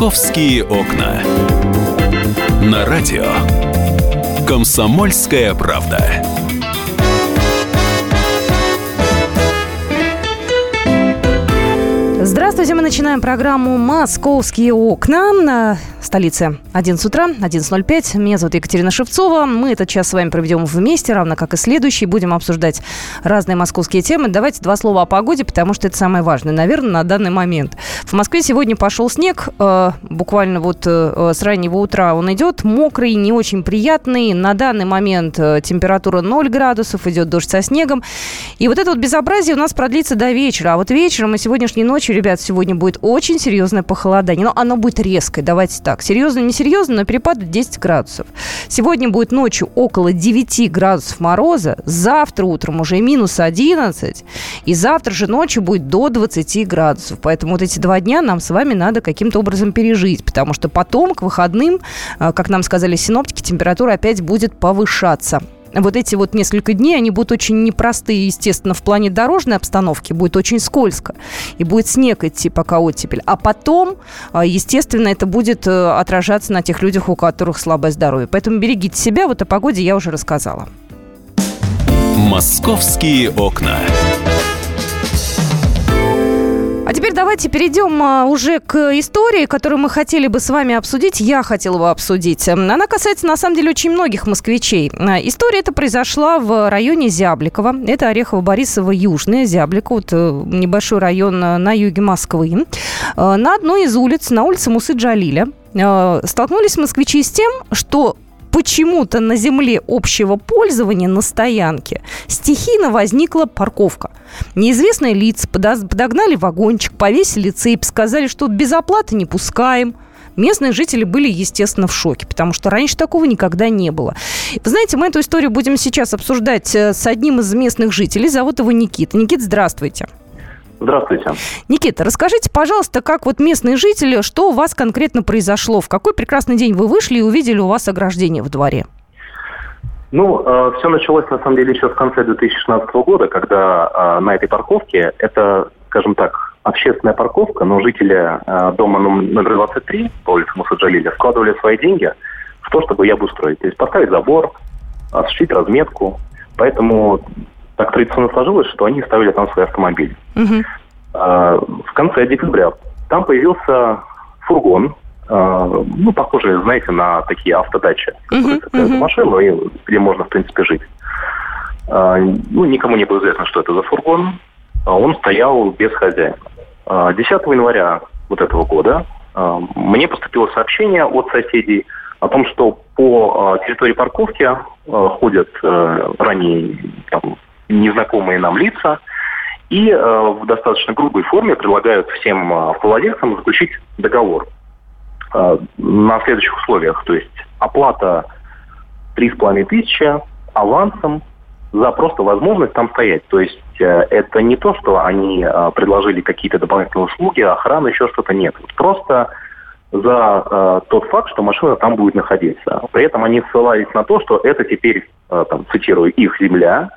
«Московские окна». На радио «Комсомольская правда». Здравствуйте, мы начинаем программу «Московские окна» столице 11 утра, 11.05. Меня зовут Екатерина Шевцова. Мы этот час с вами проведем вместе, равно как и следующий. Будем обсуждать разные московские темы. Давайте два слова о погоде, потому что это самое важное, наверное, на данный момент. В Москве сегодня пошел снег. Э, буквально вот э, с раннего утра он идет. Мокрый, не очень приятный. На данный момент э, температура 0 градусов, идет дождь со снегом. И вот это вот безобразие у нас продлится до вечера. А вот вечером и сегодняшней ночью, ребят, сегодня будет очень серьезное похолодание. Но оно будет резкое, давайте так так. Серьезно, не серьезно, но перепады 10 градусов. Сегодня будет ночью около 9 градусов мороза. Завтра утром уже минус 11. И завтра же ночью будет до 20 градусов. Поэтому вот эти два дня нам с вами надо каким-то образом пережить. Потому что потом, к выходным, а, как нам сказали синоптики, температура опять будет повышаться вот эти вот несколько дней, они будут очень непростые, естественно, в плане дорожной обстановки. Будет очень скользко. И будет снег идти, пока оттепель. А потом, а, естественно, это будет э, отражаться на тех людях, у которых слабое здоровье. Поэтому берегите себя. Вот о погоде я уже рассказала. «Московские окна». А теперь давайте перейдем а, уже к истории, которую мы хотели бы с вами обсудить. Я хотела бы обсудить. Она касается, на самом деле, очень многих москвичей. А, история эта произошла в районе Зябликова. Это Орехово-Борисово, Южное, Зяблико. Вот э, небольшой район э, на юге Москвы. Э, на одной из улиц, на улице Мусы Джалиля, столкнулись москвичи с тем, что почему-то на земле общего пользования на стоянке стихийно возникла парковка. Неизвестные лица подогнали вагончик, повесили цепь, сказали, что без оплаты не пускаем. Местные жители были, естественно, в шоке, потому что раньше такого никогда не было. Вы знаете, мы эту историю будем сейчас обсуждать э, с одним из местных жителей. Зовут его Никита. Никит, здравствуйте. Здравствуйте. Никита, расскажите, пожалуйста, как вот местные жители, что у вас конкретно произошло? В какой прекрасный день вы вышли и увидели у вас ограждение в дворе? Ну, э, все началось, на самом деле, еще в конце 2016 года, когда э, на этой парковке, это, скажем так, общественная парковка, но жители э, дома номер 23 по улице Мусаджалиля вкладывали свои деньги в то, чтобы ее обустроить. То есть поставить забор, осуществить разметку. Поэтому так традиционно сложилось, что они ставили там свои автомобили. Угу. в конце декабря там появился фургон, а, ну, похожий, знаете, на такие автодачи, uh-huh, uh-huh. машину, где можно, в принципе, жить. А, ну, никому не было известно, что это за фургон. Он стоял без хозяина. 10 января вот этого года мне поступило сообщение от соседей о том, что по территории парковки ходят э, ранее там, незнакомые нам лица, и э, в достаточно грубой форме предлагают всем э, владельцам заключить договор э, на следующих условиях. То есть оплата 3,5 тысячи авансом за просто возможность там стоять. То есть это не то, что они предложили какие-то дополнительные услуги, охрана, еще что-то нет. Просто за э, тот факт, что машина там будет находиться. При этом они ссылались на то, что это теперь, э, там, цитирую, их земля,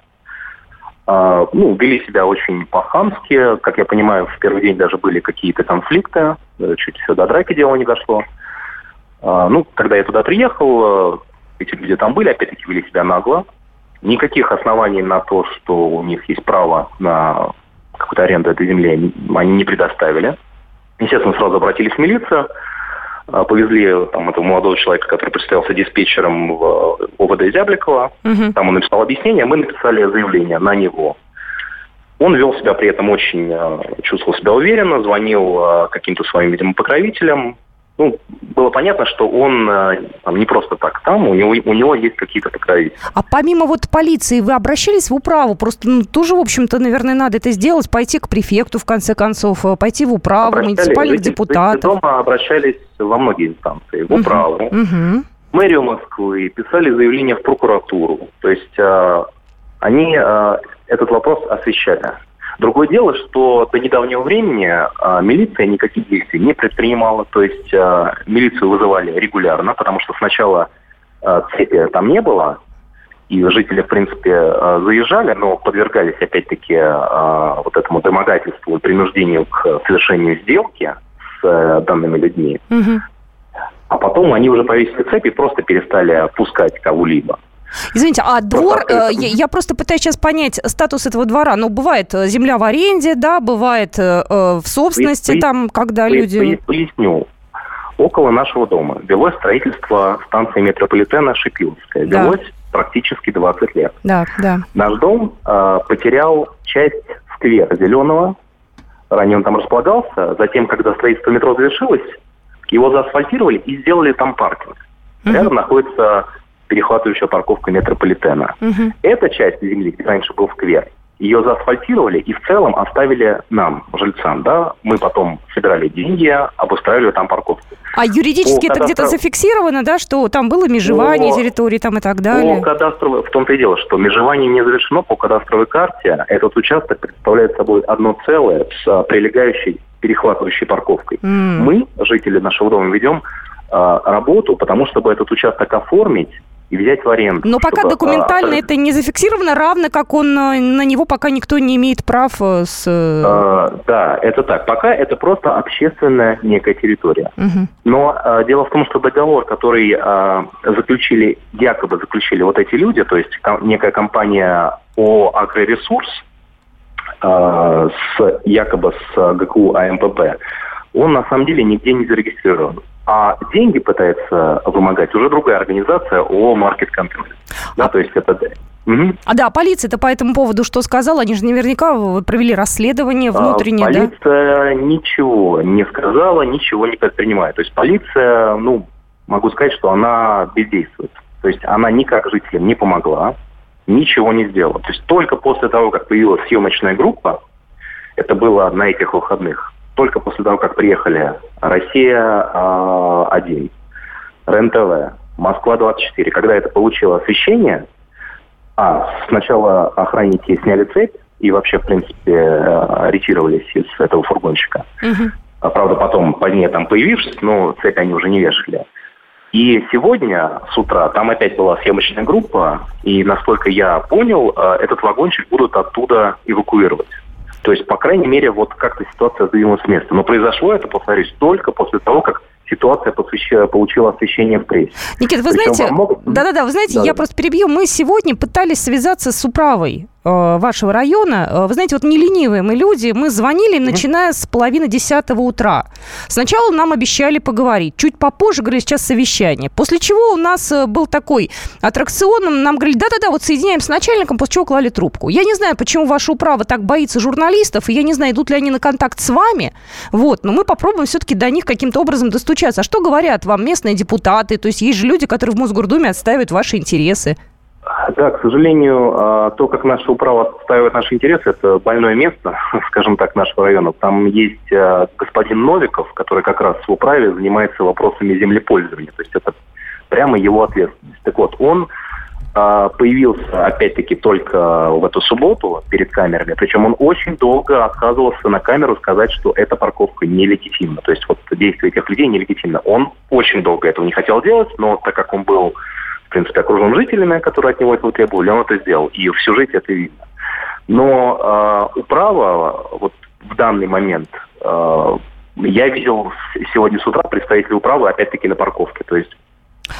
ну, вели себя очень по-хамски. Как я понимаю, в первый день даже были какие-то конфликты. Э, чуть все до драки дело не дошло. А, ну, когда я туда приехал, э, эти люди там были, опять-таки вели себя нагло. Никаких оснований на то, что у них есть право на какую-то аренду этой земли, они не предоставили. Естественно, сразу обратились в милицию. А, повезли там, этого молодого человека, который представился диспетчером в ОВД Зябликова. Угу. Там он написал объяснение, мы написали заявление на него. Он вел себя при этом очень, а, чувствовал себя уверенно, звонил а, каким-то своим, видимо, покровителям, ну, было понятно, что он э, там, не просто так там, у него, у него есть какие-то покровители. А помимо вот полиции, вы обращались в управу? Просто ну, тоже, в общем-то, наверное, надо это сделать, пойти к префекту, в конце концов, э, пойти в управу, обращались, муниципальных жители, депутатов. Жители дома обращались во многие инстанции, в управу, uh-huh. Uh-huh. мэрию Москвы, писали заявление в прокуратуру. То есть э, они э, этот вопрос освещали. Другое дело, что до недавнего времени а, милиция никаких действий не предпринимала. То есть а, милицию вызывали регулярно, потому что сначала а, цепи там не было, и жители, в принципе, заезжали, но подвергались, опять-таки, вот этому домогательству и принуждению к совершению сделки. э, данными людьми. Мгм. А потом они уже повесили цепи и просто перестали пускать кого-либо. Извините, а двор, э, я, я просто пытаюсь сейчас понять статус этого двора. Ну, бывает э, земля в аренде, да, бывает э, э, в собственности, Пояс- там, когда Пояс- люди... пояс- Поясню. Около нашего дома велось строительство станции метрополитена Шипиловская. Да. Велось практически 20 лет. Да, да. Наш дом э, потерял часть сквера зеленого. Ранее он там располагался. Затем, когда строительство метро завершилось, его заасфальтировали и сделали там паркинг. Мгм. Рядом находится перехватывающая парковка метрополитена. Мгм. Эта часть земли, где раньше был сквер, ее заасфальтировали и в целом оставили нам, жильцам. Да? Мы потом собирали деньги, обустраивали там парковку. А юридически По это где-то кадастру- зафиксировано, да, что там было межевание По- территории там и так По далее? кадастровой, в том-то и дело, что межевание не завершено по кадастровой карте. Этот участок представляет собой одно целое с а, прилегающей перехватывающей парковкой. М. Мы, жители нашего дома, ведем а, работу, потому чтобы этот участок оформить и взять в аренду. Но пока а, документально это не зафиксировано, равно как он э, на него пока никто не имеет прав э, с... э, а, да, это так. Пока это просто общественная некая территория. мгм. Но э, дело в том, что договор, который э, заключили, якобы заключили вот эти люди, то есть ком- некая компания ООО «Агроресурс» э, с, якобы с ГКУ АМПП, он на самом деле нигде не зарегистрирован. А деньги пытается вымогать уже другая организация ООО «Маркет Контроль». Да, то есть это... Мгм. А да, полиция-то по этому поводу что сказала? Они же наверняка провели расследование внутреннее, А, да? Полиция ничего не сказала, ничего не предпринимает. То есть полиция, ну, могу сказать, что она бездействует. То есть она никак жителям не помогла, ничего не сделала. То есть только после того, как появилась съемочная группа, это было на этих выходных, только после того, как приехали «Россия-1», РЕН-ТВ, «Москва-24», когда это получило освещение, а, сначала охранники сняли цепь и вообще, в принципе, э, ретировались из этого фургончика. Мгм. А, правда, потом позднее там появившись, но цепь они уже не вешали. И сегодня с утра там опять была съемочная группа, и, насколько я понял, э, этот вагончик будут оттуда эвакуировать. То есть, по крайней мере, вот как-то ситуация сдвинулась с места. Но произошло это, повторюсь, только после того, как ситуация посвящ- получила освещение в прессе. Никит, вы Причем знаете, да-да-да, вы знаете, Да-да. я просто перебью. Мы сегодня пытались связаться с управой вашего района. Э, Вы знаете, вот не ленивые мы люди, мы звонили, начиная с половины десятого утра. Сначала нам обещали поговорить, чуть попозже говорили, сейчас совещание. После чего у нас э, был такой аттракцион, нам говорили, да-да-да, вот соединяем с начальником, после чего клали трубку. Я не знаю, почему ваша управа так боится журналистов, и я не знаю, идут ли они на контакт с вами, вот, но мы попробуем все-таки до них каким-то образом достучаться. А что говорят вам местные депутаты? То есть есть же люди, которые в Мосгордуме отстаивают ваши интересы. Да, к сожалению, а, то, как наша управа отстаивает наши интересы, это больное место, скажем так, нашего района. Там есть а, господин Новиков, который как раз в управе занимается вопросами землепользования. То есть это прямо его ответственность. Так вот, он а, появился, опять-таки, только в эту субботу перед камерами. Причем он очень долго отказывался на камеру сказать, что эта парковка нелегитимна. То есть вот действие этих людей нелегитимно. Он очень долго этого не хотел делать, но так как он был принципе, окружен жителями, которые от него этого требовали, он это сделал. И в сюжете это видно. Но э, управа вот в данный момент э, я видел сегодня с утра представителей управы опять-таки на парковке. То есть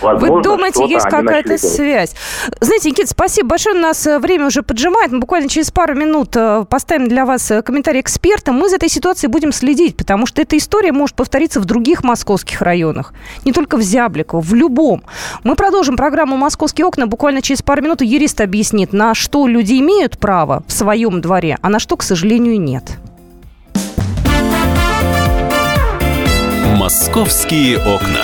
Возможно, Вы думаете, есть какая-то связь? Знаете, Никита, спасибо большое. У нас э, время уже поджимает. Мы буквально через пару минут э, поставим для вас э, комментарий эксперта. Мы за этой ситуацией будем следить, потому что эта история может повториться в других московских районах. Не только в Зябликово, в любом. Мы продолжим программу «Московские окна». Буквально через пару минут юрист объяснит, на что люди имеют право в своем дворе, а на что, к сожалению, нет. «Московские окна».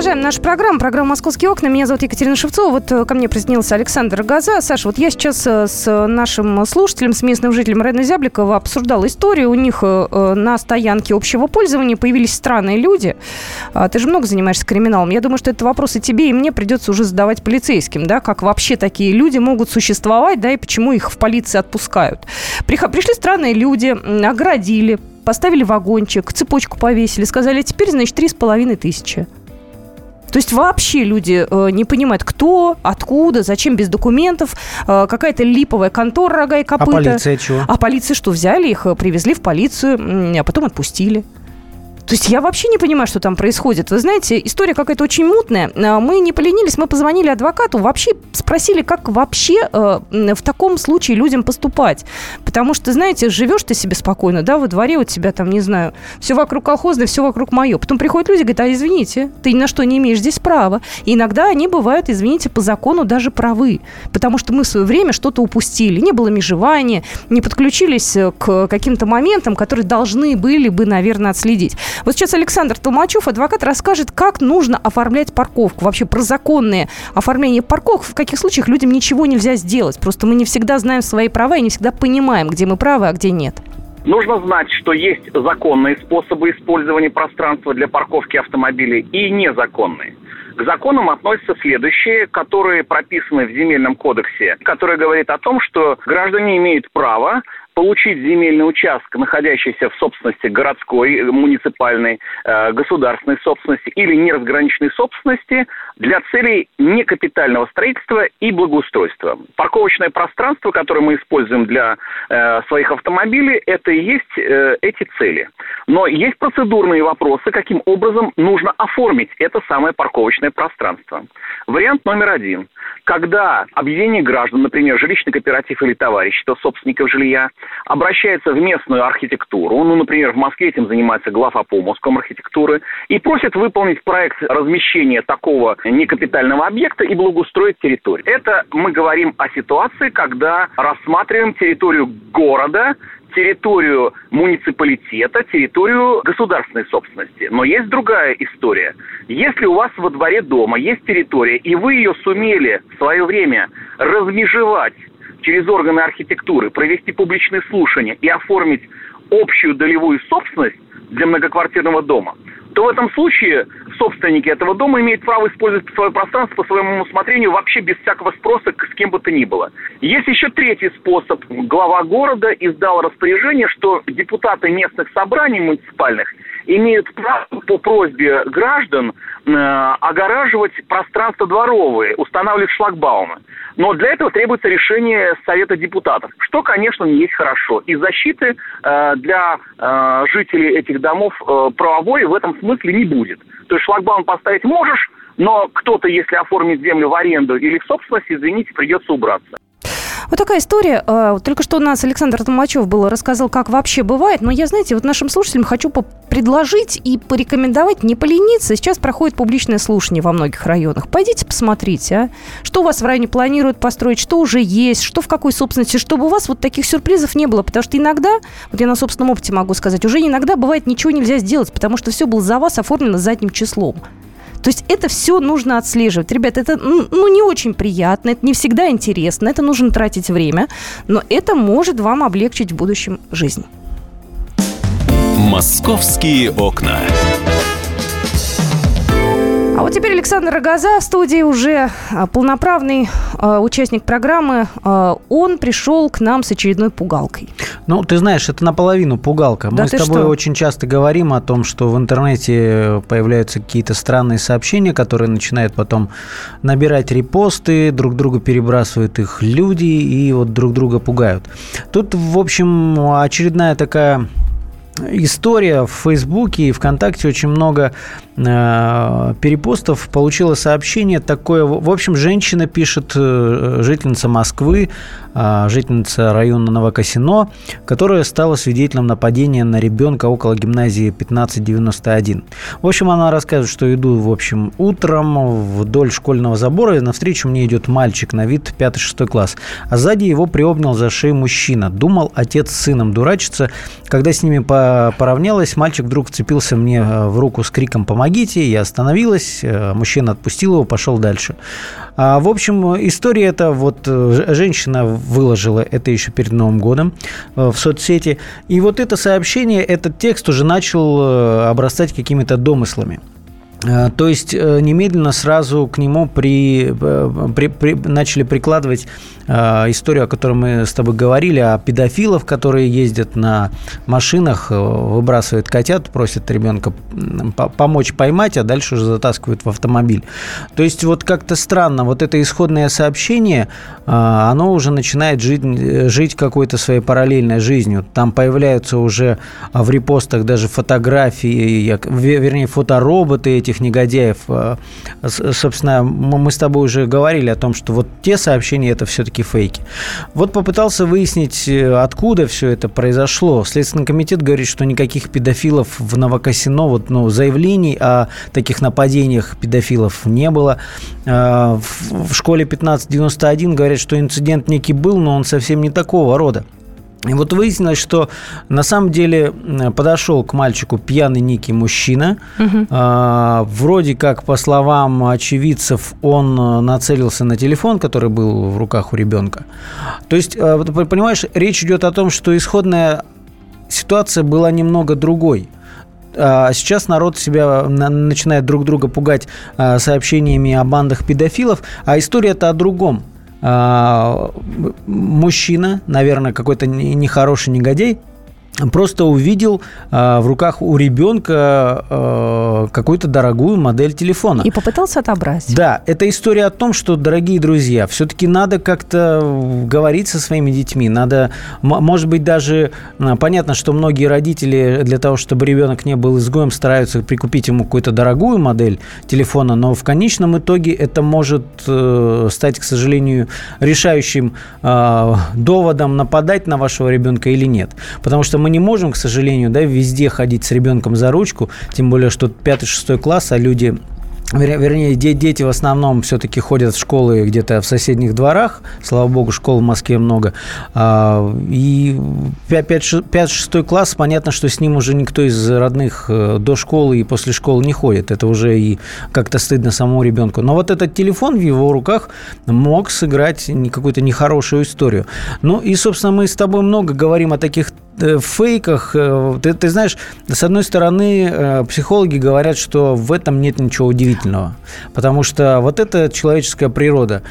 Продолжаем нашу программу, программу «Московские окна». Меня зовут Екатерина Шевцова. Вот э, ко мне присоединился Александр Газа. Саша, вот я сейчас э, с нашим слушателем, с местным жителем Района Зябликова обсуждала историю. У них э, на стоянке общего пользования появились странные люди. А ты же много занимаешься криминалом. Я думаю, что это вопрос и тебе, и мне придется уже задавать полицейским, да, как вообще такие люди могут существовать, да, и почему их в полиции отпускают. Пришли странные люди, оградили, поставили вагончик, цепочку повесили, сказали, теперь, значит, три с половиной тысячи. То есть вообще люди э, не понимают, кто, откуда, зачем без документов, э, какая-то липовая контора рога и копыта. А полиция чего? А полиция что, взяли их, э, привезли в полицию, а потом отпустили. То есть я вообще не понимаю, что там происходит. Вы знаете, история какая-то очень мутная. А, мы не поленились, мы позвонили адвокату, вообще спросили, как вообще э, в таком случае людям поступать. Потому что, знаете, живешь ты себе спокойно, да, во дворе у тебя там, не знаю, все вокруг колхозное, все вокруг мое. Потом приходят люди и говорят, а извините, ты ни на что не имеешь здесь права. И иногда они бывают, извините, по закону даже правы. Потому что мы в свое время что-то упустили. Не было межевания, не подключились к каким-то моментам, которые должны были бы, наверное, отследить. Вот сейчас Александр Толмачев, адвокат, расскажет, как нужно оформлять парковку. Вообще про законные оформление парковок. В каких случаях людям ничего нельзя сделать. Просто мы не всегда знаем свои права и не всегда понимаем, где мы правы, а где нет. Нужно знать, что есть законные способы использования пространства для парковки автомобилей и незаконные. К законам относятся следующие, которые прописаны в Земельном кодексе, который говорит о том, что граждане имеют право получить земельный участок, находящийся в собственности городской, муниципальной, э, государственной собственности или неразграниченной собственности для целей некапитального строительства и благоустройства. Парковочное пространство, которое мы используем для э, своих автомобилей, это и есть э, эти цели. Но есть процедурные вопросы, каким образом нужно оформить это самое парковочное пространство. Вариант номер один. Когда объединение граждан, например, жилищный кооператив или товарищество собственников жилья, обращается в местную архитектуру, ну, например, в Москве этим занимается глава по Москвам архитектуры, и просит выполнить проект размещения такого некапитального объекта и благоустроить территорию. Это мы говорим о ситуации, когда рассматриваем территорию города, территорию муниципалитета, территорию государственной собственности. Но есть другая история. Если у вас во дворе дома есть территория, и вы ее сумели в свое время размежевать через органы архитектуры, провести публичные слушания и оформить общую долевую собственность для многоквартирного дома, то в этом случае собственники этого дома имеют право использовать свое пространство по своему усмотрению вообще без всякого спроса с кем бы то ни было. Есть еще третий способ. Глава города издал распоряжение, что депутаты местных собраний муниципальных имеют право по просьбе граждан э, огораживать пространство дворовые, устанавливать шлагбаумы. Но для этого требуется решение Совета депутатов, что, конечно, не есть хорошо. И защиты э, для э, жителей этих домов э, правовой в этом смысле не будет. То есть шлагбаум поставить можешь, но кто-то, если оформит землю в аренду или в собственность, извините, придется убраться. Вот такая история. А, только что у нас Александр Толмачев был, рассказал, как вообще бывает. Но я, знаете, вот нашим слушателям хочу предложить и порекомендовать не полениться. Сейчас проходит публичное слушание во многих районах. Пойдите посмотрите, а? что у вас в районе планируют построить, что уже есть, что в какой собственности, чтобы у вас вот таких сюрпризов не было. Потому что иногда, вот я на собственном опыте могу сказать, уже иногда бывает ничего нельзя сделать, потому что все было за вас оформлено задним числом. То есть это все нужно отслеживать. Ребят, это ну, не очень приятно, это не всегда интересно, это нужно тратить время, но это может вам облегчить в будущем жизнь. Московские окна. А вот теперь Александр Рогоза в студии уже а, полноправный э, участник программы. Э, он пришел к нам с очередной пугалкой. Ну, ты знаешь, это наполовину пугалка. Да Мы с тобой что? очень часто говорим о том, что в интернете появляются какие-то странные сообщения, которые начинают потом набирать репосты, друг друга перебрасывают их люди и вот друг друга пугают. Тут, в общем, очередная такая история в Фейсбуке и ВКонтакте очень много Э, перепостов получила сообщение такое. В общем, женщина пишет, э, жительница Москвы, э, жительница района Новокосино, которая стала свидетелем нападения на ребенка около гимназии 1591. В общем, она рассказывает, что иду, в общем, утром вдоль школьного забора, и навстречу мне идет мальчик на вид 5-6 класс. А сзади его приобнял за шею мужчина. Думал, отец с сыном дурачится. Когда с ними я поравнялась, мальчик вдруг вцепился мне в руку с криком «помогите», я остановилась, мужчина отпустил его, пошел дальше. А, в общем, история эта, вот женщина выложила это еще перед Новым годом в соцсети, и вот это сообщение, этот текст уже начал обрастать какими-то домыслами. Э, то есть э, немедленно сразу к нему при, э, при, при, начали прикладывать э, историю, о которой мы с тобой говорили, о педофилах, которые ездят на машинах, выбрасывают котят, просят ребенка помочь поймать, а дальше уже затаскивают в автомобиль. То есть вот как-то странно, вот это исходное сообщение, э, оно уже начинает жить, жить какой-то своей параллельной жизнью. Там появляются уже в репостах даже фотографии, вернее, фотороботы эти этих негодяев. Э, собственно, мы с тобой уже говорили о том, что вот те сообщения это все-таки фейки. Вот попытался выяснить, э, откуда все это произошло. Следственный комитет говорит, что никаких педофилов в Новокосино, вот, ну, заявлений о таких нападениях педофилов не было. Э, в школе 1591 говорят, что инцидент некий был, но он совсем не такого рода. И вот выяснилось, что на самом деле подошел к мальчику пьяный некий мужчина. Угу. А, вроде как, по словам очевидцев, он э, нацелился на телефон, который был в руках у ребенка. То есть, э, понимаешь, речь идет о том, что исходная ситуация была немного другой. А сейчас народ себя начинает друг друга пугать э, сообщениями о бандах педофилов, а история-то о другом. А, мужчина, наверное, какой-то нехороший негодяй, просто увидел э, в руках у ребенка э, какую-то дорогую модель телефона. И попытался отобрать. Да, это история о том, что, дорогие друзья, все-таки надо как-то говорить со своими детьми. Надо, может быть, даже понятно, что многие родители для того, чтобы ребенок не был изгоем, стараются прикупить ему какую-то дорогую модель телефона, но в конечном итоге это может э, стать, к сожалению, решающим э, доводом нападать на вашего ребенка или нет. Потому что мы не можем, к сожалению, да, везде ходить с ребенком за ручку, тем более, что 5-6 класс, а люди Вернее, дети в основном все-таки ходят в школы где-то в соседних дворах. Слава богу, школ в Москве много. А, и 5-6 класс, понятно, что с ним уже никто из родных э, до школы и после школы не ходит. Это уже и как-то стыдно самому ребенку. Но вот этот телефон в его руках мог сыграть какую-то нехорошую историю. Ну и, собственно, мы с тобой много говорим о таких Э, фейках, э, ты, ты знаешь, с одной стороны, э, психологи говорят, что в этом нет ничего удивительного, потому что вот это человеческая природа.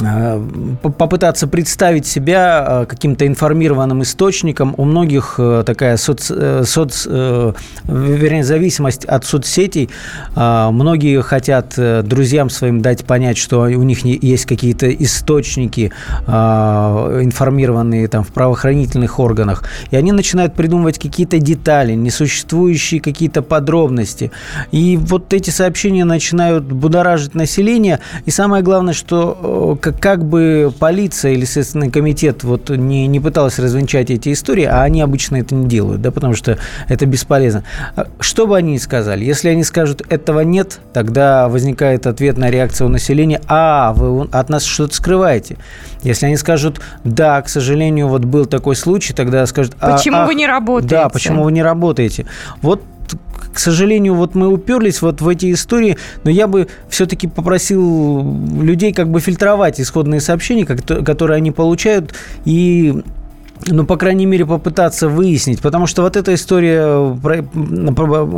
Э, попытаться представить себя э, каким-то информированным источником. У многих э, такая соц, соц, вернее, зависимость от соцсетей. Многие хотят друзьям своим дать понять, что у них есть какие-то источники, информированные там, в правоохранительных органах. И они начинают придумывать какие-то детали, несуществующие какие-то подробности. И вот эти сообщения начинают будоражить население. И самое главное, что как, как бы полиция или Следственный комитет вот не, не пыталась развенчать эти истории, а они обычно это не делают, да, потому что это бесполезно. А что бы они ни сказали, если они скажут «этого нет», тогда возникает ответная реакция у населения «а, вы от нас что-то скрываете». Если они скажут «да, к сожалению, вот был такой случай», тогда скажут а, «почему ах, вы не работаете?» Да, почему вы не работаете? Вот к сожалению, вот мы уперлись вот в эти истории, но я бы все-таки попросил людей как бы фильтровать исходные сообщения, которые они получают, и ну, по крайней мере, попытаться выяснить. Потому что вот эта история, про,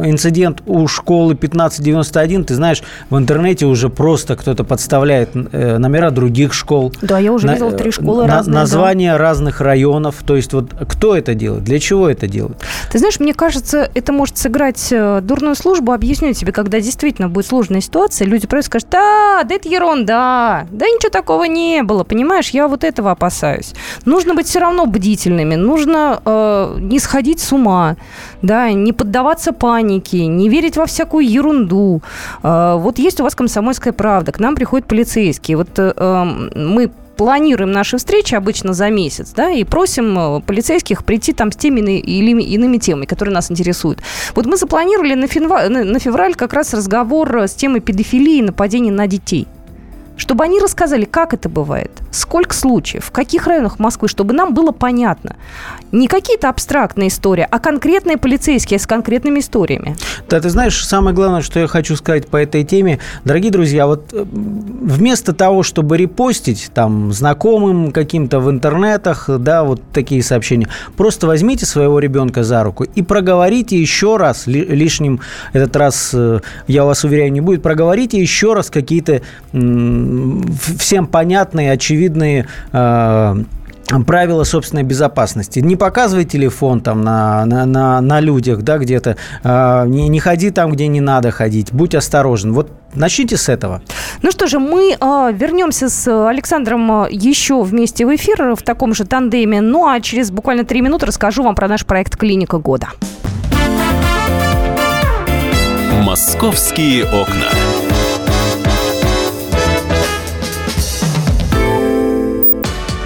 инцидент у школы 1591, ты знаешь, в интернете уже просто кто-то подставляет э, номера других школ. Да, я уже на, видел три школы на, разные. Названия да. разных районов. То есть вот кто это делает, для чего это делает? Ты знаешь, мне кажется, это может сыграть э, дурную службу. Объясню тебе, когда действительно будет сложная ситуация, люди просто скажут, да, да это ерунда, да ничего такого не было, понимаешь, я вот этого опасаюсь. Нужно быть все равно бдительным бдительными, нужно э, не сходить с ума, да, не поддаваться панике, не верить во всякую ерунду. Э, вот есть у вас комсомольская правда, к нам приходят полицейские. Вот э, эм, мы планируем наши встречи обычно за месяц, да, и просим э, полицейских прийти там с теми или иными темами, которые нас интересуют. Вот мы запланировали на, февраль, на февраль как раз разговор с темой педофилии и нападений на детей – чтобы они рассказали, как это бывает, сколько случаев, в каких районах Москвы, чтобы нам было понятно. Не какие-то абстрактные истории, а конкретные полицейские с конкретными историями. Да, ты знаешь, самое главное, что я хочу сказать по этой теме, дорогие друзья, вот э, вместо того, чтобы репостить там знакомым каким-то в интернетах, да, вот такие сообщения, просто возьмите своего ребенка за руку и проговорите еще раз, лишним этот раз, э, я вас уверяю, не будет, проговорите еще раз какие-то всем понятные, очевидные э, правила собственной безопасности. Не показывай телефон там на, на, на, на людях, да, где-то. Э, не, не ходи там, где не надо ходить. Будь осторожен. Вот начните с этого. Ну что же, мы э, вернемся с Александром еще вместе в эфир в таком же тандеме. Ну а через буквально три минуты расскажу вам про наш проект «Клиника года». «Московские окна».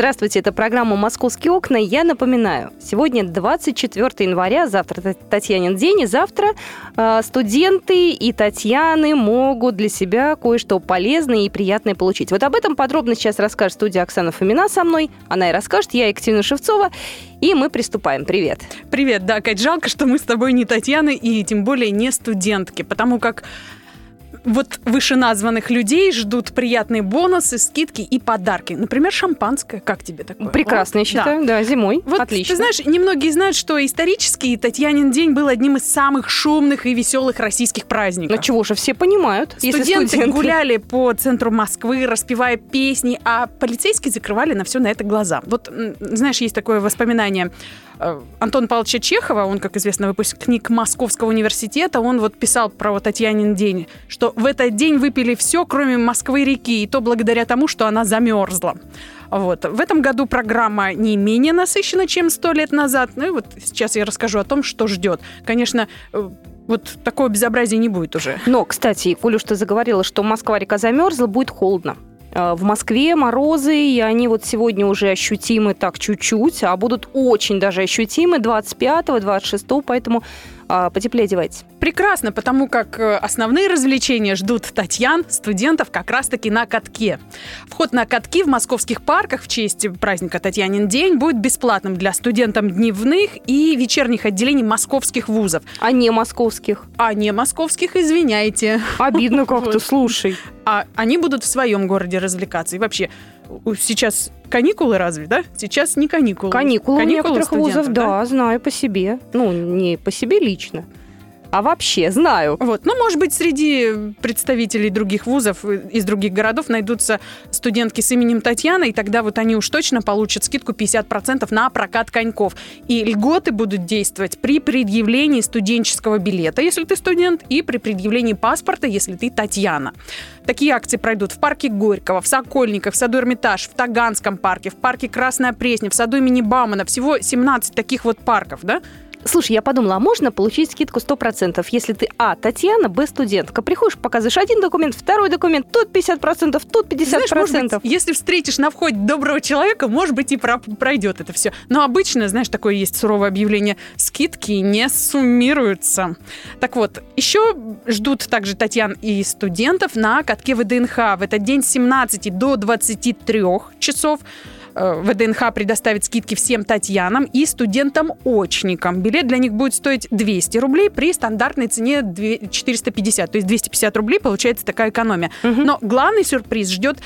Здравствуйте, это программа «Московские окна». Я напоминаю, сегодня 24 января, завтра Татьянин день, и завтра э, студенты и Татьяны могут для себя кое-что полезное и приятное получить. Вот об этом подробно сейчас расскажет студия Оксана Фомина со мной. Она и расскажет, я Екатерина Шевцова. И мы приступаем. Привет. Привет, да, Кать, жалко, что мы с тобой не Татьяны и тем более не студентки, потому как вот вышеназванных людей ждут приятные бонусы, скидки и подарки. Например, шампанское. Как тебе такое? Прекрасно, я считаю. Да, да зимой. Вот, Отлично. Ты знаешь, немногие знают, что исторический Татьянин день был одним из самых шумных и веселых российских праздников. Ну чего же, все понимают. Студенты, студенты гуляли по центру Москвы, распевая песни, а полицейские закрывали на все на это глаза. Вот, знаешь, есть такое воспоминание Антон Павловича Чехова, он, как известно, выпускник Московского университета, он вот писал про вот Татьянин день, что в этот день выпили все, кроме Москвы-реки, и то благодаря тому, что она замерзла. Вот. В этом году программа не менее насыщена, чем сто лет назад. Ну и вот сейчас я расскажу о том, что ждет. Конечно, э, вот такое безобразие не будет уже. Но, кстати, Колю, что заговорила, что Москва-река замерзла, будет холодно. Э, в Москве морозы, и они вот сегодня уже ощутимы так чуть-чуть, а будут очень даже ощутимы 25-26, поэтому потеплее одевайтесь. Прекрасно, потому как э, основные развлечения ждут Татьян, студентов, как раз-таки на катке. Вход на катки в московских парках в честь праздника Татьянин день будет бесплатным для студентов дневных и вечерних отделений московских вузов. А не московских? А не московских, извиняйте. Обидно как-то, слушай. А они будут в своем городе развлекаться. И вообще, сейчас каникулы разве, да? Сейчас не каникулы. Каникулы, каникулы у некоторых вузов, да, да, знаю по себе. Ну, не по себе лично а вообще знаю. Вот, ну, может быть, среди представителей других вузов из других городов найдутся студентки с именем Татьяна, и тогда вот они уж точно получат скидку 50% на прокат коньков. И льготы будут действовать при предъявлении студенческого билета, если ты студент, и при предъявлении паспорта, если ты Татьяна. Такие акции пройдут в парке Горького, в Сокольниках, в саду Эрмитаж, в Таганском парке, в парке Красная Пресня, в саду имени Баумана. Всего 17 таких вот парков, да? Слушай, я подумала, а можно получить скидку 100%, если ты, а, Татьяна, б, студентка. Приходишь, показываешь один документ, второй документ, тут 50%, тут 50%. Знаешь, может быть, если встретишь на входе доброго человека, может быть, и пройдет это все. Но обычно, знаешь, такое есть суровое объявление, скидки не суммируются. Так вот, еще ждут также Татьян и студентов на катке ВДНХ в этот день с 17 до 23 часов. Э, ВДНХ предоставит скидки всем Татьянам и студентам-очникам. Билет для них будет стоить 200 рублей при стандартной цене 450. То есть 250 рублей получается такая экономия. Угу. Но главный сюрприз ждет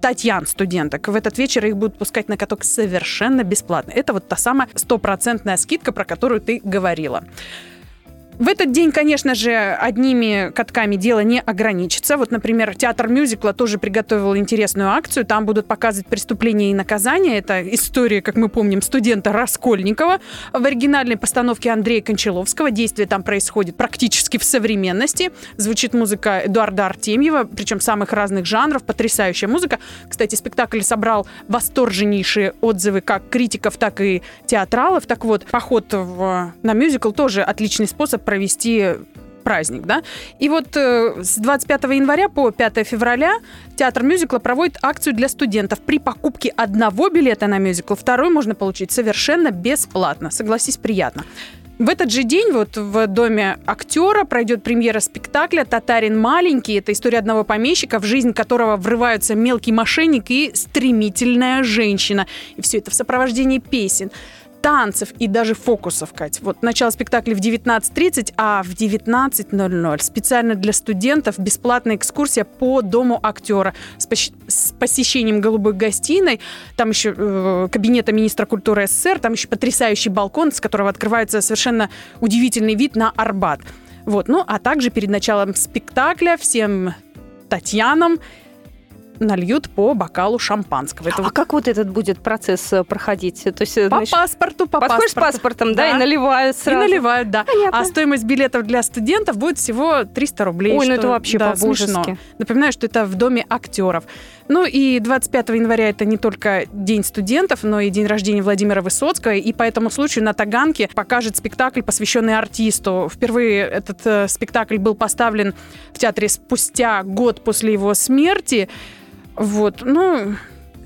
Татьян, студенток. В этот вечер их будут пускать на каток совершенно бесплатно. Это вот та самая стопроцентная скидка, про которую ты говорила. В этот день, конечно же, одними катками дело не ограничится. Вот, например, театр мюзикла тоже приготовил интересную акцию. Там будут показывать преступления и наказания. Это история, как мы помним, студента Раскольникова. В оригинальной постановке Андрея Кончаловского действие там происходит практически в современности. Звучит музыка Эдуарда Артемьева, причем самых разных жанров. Потрясающая музыка. Кстати, спектакль собрал восторженнейшие отзывы как критиков, так и театралов. Так вот, поход в, на мюзикл тоже отличный способ провести праздник, да. И вот э, с 25 января по 5 февраля театр мюзикла проводит акцию для студентов. При покупке одного билета на мюзикл второй можно получить совершенно бесплатно. Согласись, приятно. В этот же день вот в доме актера пройдет премьера спектакля «Татарин маленький». Это история одного помещика, в жизнь которого врываются мелкий мошенник и стремительная женщина. И все это в сопровождении песен танцев и даже фокусов, Кать. Вот начало спектакля в 19.30, а в 19.00 специально для студентов бесплатная экскурсия по дому актера с, пос- с посещением голубой гостиной, там еще э, кабинета министра культуры СССР, там еще потрясающий балкон, с которого открывается совершенно удивительный вид на Арбат. Вот, ну, а также перед началом спектакля всем Татьянам нальют по бокалу шампанского. Это а вот... как вот этот будет процесс э, проходить? То есть, по значит, паспорту, по подходишь паспорту. с паспортом, да, да, и наливают сразу. И наливают, да. Понятно. А стоимость билетов для студентов будет всего 300 рублей. Ой, ну это вообще да, по-божески. Напоминаю, что это в Доме актеров. Ну и 25 января это не только День студентов, но и день рождения Владимира Высоцкого. И по этому случаю на Таганке покажет спектакль, посвященный артисту. Впервые этот э, спектакль был поставлен в театре спустя год после его смерти. Вот, ну,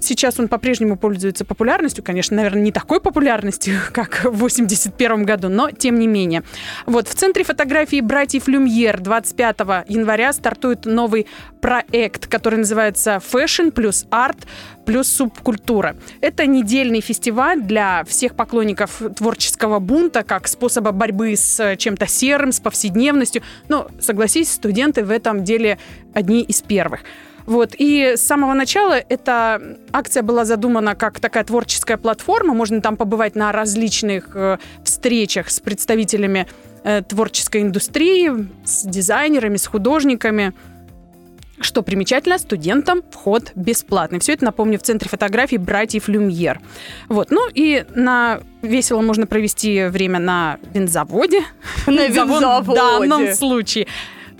Сейчас он по-прежнему пользуется популярностью, конечно, наверное, не такой популярностью, как в 81 году, но тем не менее. Вот, в Центре фотографии братьев Люмьер 25 января стартует новый проект, который называется Fashion плюс арт плюс субкультура. Это недельный фестиваль для всех поклонников творческого бунта как способа борьбы с чем-то серым, с повседневностью. Но, согласись, студенты в этом деле одни из первых. Вот. И с самого начала эта акция была задумана как такая творческая платформа. Можно там побывать на различных э, встречах с представителями э, творческой индустрии, с дизайнерами, с художниками. Что примечательно, студентам вход бесплатный. Все это, напомню, в Центре фотографий братьев Люмьер. Вот. Ну и на весело можно провести время на винзаводе. На винзаводе. В данном случае.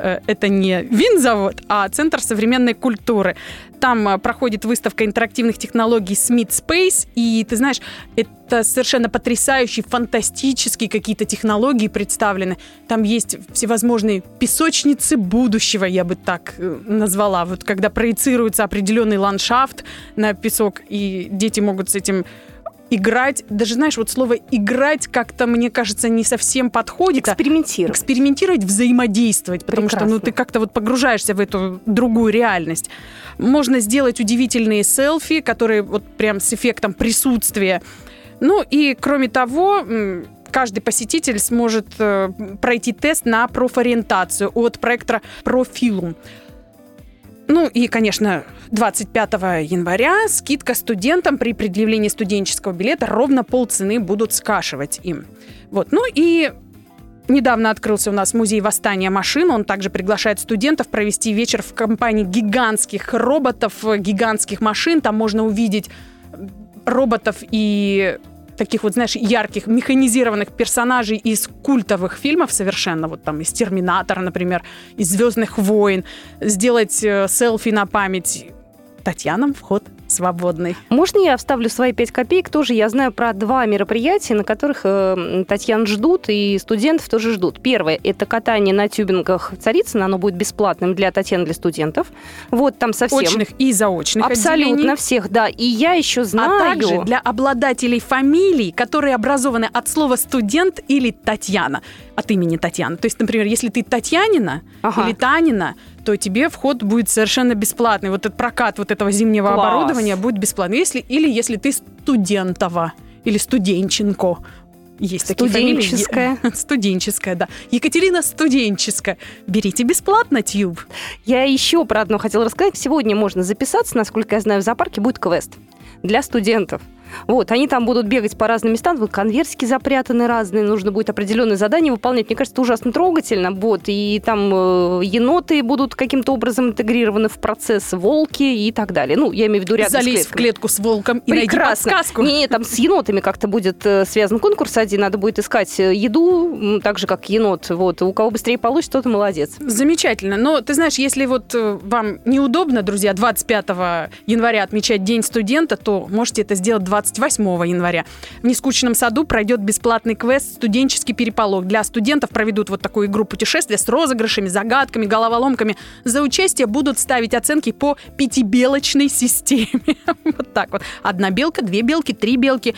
Э, это не винзавод, а Центр современной культуры. Там э, проходит выставка интерактивных технологий Smith Space, и ты знаешь, это совершенно потрясающие, фантастические какие-то технологии представлены. Там есть всевозможные песочницы будущего, я бы так э, назвала. Вот когда проецируется определенный ландшафт на песок, и дети могут с этим играть, даже знаешь, вот слово играть как-то, мне кажется, не совсем подходит. А экспериментировать. Экспериментировать, взаимодействовать, потому Прекрасно. что ну, ты как-то вот погружаешься в эту другую реальность. Можно сделать удивительные селфи, которые вот прям с эффектом присутствия. Ну и кроме того, каждый посетитель сможет э, пройти тест на профориентацию от проекта Профилум. Ну и, конечно, 25 января скидка студентам при предъявлении студенческого билета ровно полцены будут скашивать им. Вот. Ну и Недавно открылся у нас музей восстания машин. Он также приглашает студентов провести вечер в компании гигантских роботов, гигантских машин. Там можно увидеть роботов и таких вот, знаешь, ярких, механизированных персонажей из культовых фильмов совершенно, вот там из «Терминатора», например, из «Звездных войн», сделать э, селфи на память. Татьянам вход свободный. Можно я вставлю свои пять копеек? Тоже я знаю про два мероприятия, на которых э, Татьян ждут, и студентов тоже ждут. Первое – это катание на тюбингах Царицына. Оно будет бесплатным для Татьяны, для студентов. Вот там совсем... Очных и заочных Абсолютно отделений. всех, да. И я еще знаю... А также для обладателей фамилий, которые образованы от слова «студент» или «Татьяна», от имени Татьяна. То есть, например, если ты Татьянина ага. или Танина, то тебе вход будет совершенно бесплатный. Вот этот прокат вот этого зимнего Класс. оборудования будет бесплатный. Если, или если ты студентова или студенченко. Есть такие Студенческая. фамилии. Студенческая, да. Екатерина Студенческая. Берите бесплатно, Тьюб. Я еще про одно хотела рассказать. Сегодня можно записаться, насколько я знаю, в зоопарке будет квест для студентов. Вот, они там будут бегать по разным местам, вот конверсики запрятаны разные, нужно будет определенные задания выполнять. Мне кажется, это ужасно трогательно. Вот, и там э, еноты будут каким-то образом интегрированы в процесс, волки и так далее. Ну, я имею в виду рядом Залезь с в клетку с волком и Прекрасно. найди подсказку. Не, не, там с енотами как-то будет э, связан конкурс один, надо будет искать э, еду, так же, как енот. Вот, у кого быстрее получится, тот и молодец. Замечательно. Но ты знаешь, если вот э, вам неудобно, друзья, 25 января отмечать День студента, то можете это сделать 28 января. В Нескучном саду пройдет бесплатный квест «Студенческий переполох». Для студентов проведут вот такую игру путешествия с розыгрышами, загадками, головоломками. За участие будут ставить оценки по пятибелочной системе. Вот так вот. Одна белка, две белки, три белки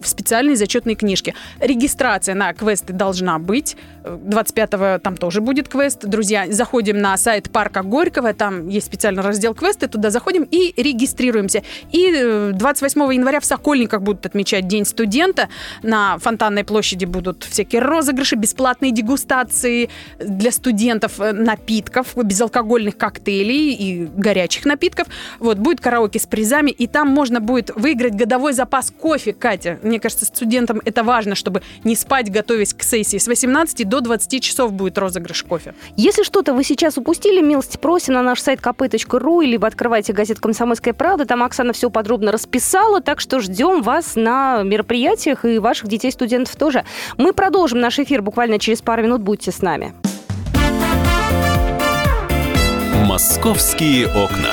в специальной зачетной книжке. Регистрация на квесты должна быть. 25-го там тоже будет квест. Друзья, заходим на сайт парка Горького, там есть специальный раздел квесты, туда заходим и регистрируемся. И 28 э, января в Сокольниках будут отмечать День студента. На Фонтанной площади будут всякие розыгрыши, бесплатные дегустации для студентов э, напитков, безалкогольных коктейлей и горячих напитков. Вот, будет караоке с призами, и там можно будет выиграть годовой запас кофе, Катя. Мне кажется, студентам это важно, чтобы не спать, готовясь к сессии. С 18 до 20 часов будет розыгрыш кофе. Если что-то вы сейчас упустили, милости просим на наш сайт kp.ru, либо открывайте газету «Комсомольская правда». Там Оксана все подробно расписала, так что ждем вас на мероприятиях и ваших детей-студентов тоже. Мы продолжим наш эфир буквально через пару минут. Будьте с нами. «Московские окна».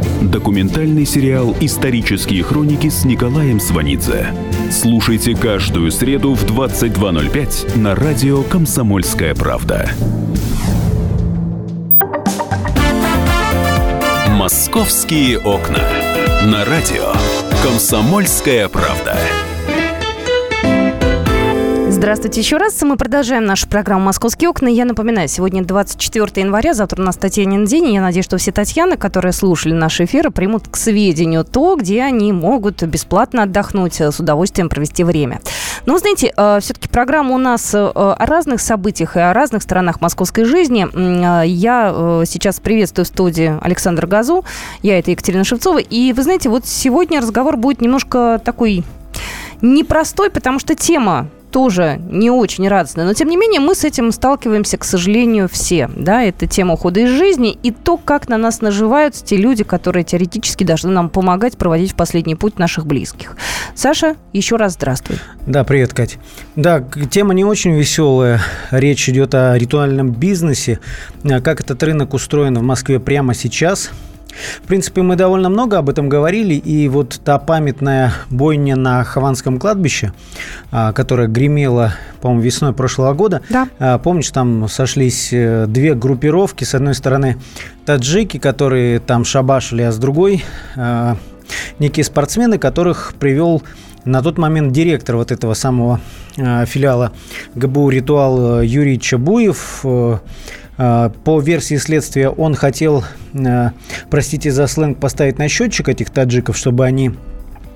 Документальный сериал «Исторические хроники» с Николаем Сванидзе. Слушайте каждую среду в 22.05 на радио «Комсомольская правда». «Московские окна». На радио «Комсомольская правда». Здравствуйте еще раз. Мы продолжаем нашу программу «Московские окна». Я напоминаю, сегодня 24 января, завтра у нас Татьянин день. Я надеюсь, что все Татьяны, которые слушали наши эфиры, примут к сведению то, где они могут бесплатно отдохнуть, с удовольствием провести время. Но, знаете, э, все-таки программа у нас э, о разных событиях и о разных сторонах московской жизни. Э, я сейчас приветствую в студии Александра Газу. Я это Екатерина Шевцова. И вы знаете, вот сегодня разговор будет немножко такой непростой, потому что тема тоже не очень радостная. Но, тем не менее, мы с этим сталкиваемся, к сожалению, все. Да, это тема ухода из жизни и то, как на нас наживаются те люди, которые теоретически должны нам помогать проводить в последний путь наших близких. Саша, еще раз здравствуй. Да, привет, Катя. Да, тема не очень веселая. Речь идет о ритуальном бизнесе. Как этот рынок устроен в Москве прямо сейчас – в принципе, мы довольно много об этом говорили, и вот та памятная бойня на Хованском кладбище, а, которая гремела, по-моему, весной прошлого года, да. А, помнишь, там сошлись э, две группировки, с одной стороны таджики, которые там шабашили, а с другой а, некие спортсмены, которых привел на тот момент директор вот этого самого филиала ГБУ «Ритуал» Юрий Чабуев – а, по версии следствия он хотел, а, простите за сленг, поставить на счетчик этих таджиков, чтобы они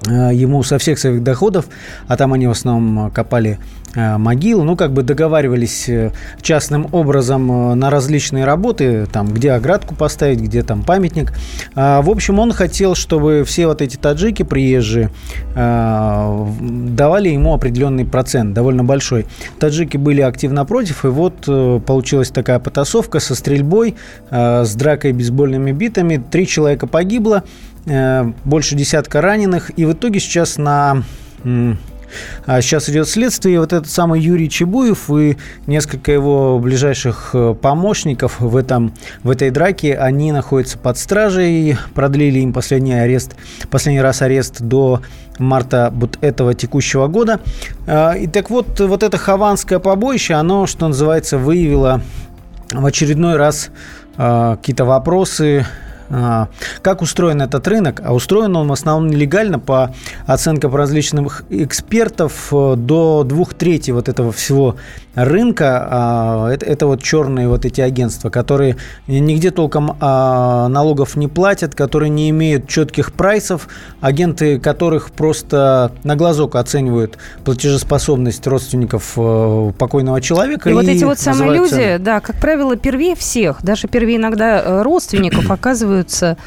а, ему со всех своих доходов, а там они в основном копали Э, могил, ну, как бы договаривались э, частным образом э, на различные работы, там, где оградку поставить, где там памятник. А, в общем, он хотел, чтобы все вот эти таджики приезжие давали ему определенный процент, довольно большой. Таджики были активно против, и вот получилась такая потасовка со стрельбой, с дракой бейсбольными битами. Три человека погибло, больше десятка раненых, и в итоге сейчас на а сейчас идет следствие. И вот этот самый Юрий Чебуев и несколько его ближайших э, помощников в, этом, в этой драке, они находятся под стражей. Продлили им последний арест, последний раз арест до марта вот этого текущего года. А, и так вот, вот это хованское побоище, оно, что называется, выявило в очередной раз а, какие-то вопросы как устроен этот рынок? А устроен он в основном нелегально по оценкам различных экспертов э, до двух третей вот этого всего рынка. А, это, это вот черные вот эти агентства, которые нигде толком а, налогов не платят, которые не имеют четких прайсов, агенты которых просто на глазок оценивают платежеспособность родственников э, покойного человека. И, и вот эти вот самые люди, да, как правило, первее всех, даже первее иногда э, родственников оказываются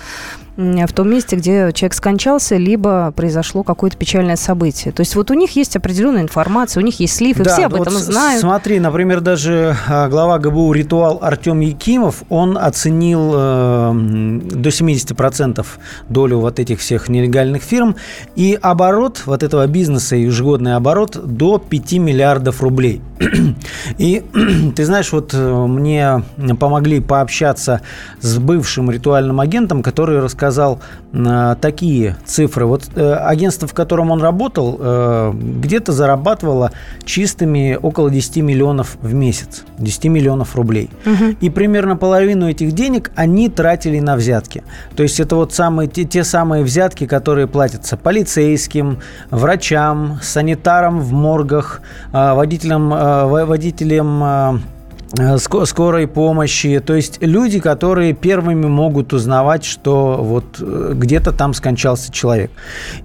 в том месте, где человек скончался, либо произошло какое-то печальное событие. То есть вот у них есть определенная информация, у них есть слив, и да, все об этом вот знают. Смотри, например, даже а, глава ГБУ «Ритуал» Артем Якимов, он оценил э, до 70% долю вот этих всех нелегальных фирм, и оборот вот этого бизнеса, ежегодный оборот, до 5 миллиардов рублей. И ты знаешь, вот э, мне помогли пообщаться с бывшим ритуальным агентом, который рассказал э, такие цифры. Вот э, агентство, в котором он работал, где-то зарабатывало чистыми около 10 миллионов в месяц. 10 миллионов рублей. Угу. И примерно половину этих денег они тратили на взятки. То есть это вот самые, те, те самые взятки, которые платятся полицейским, врачам, санитарам в моргах, водителям водителем Э, скорой помощи, то есть люди, которые первыми могут узнавать, что вот э, где-то там скончался человек.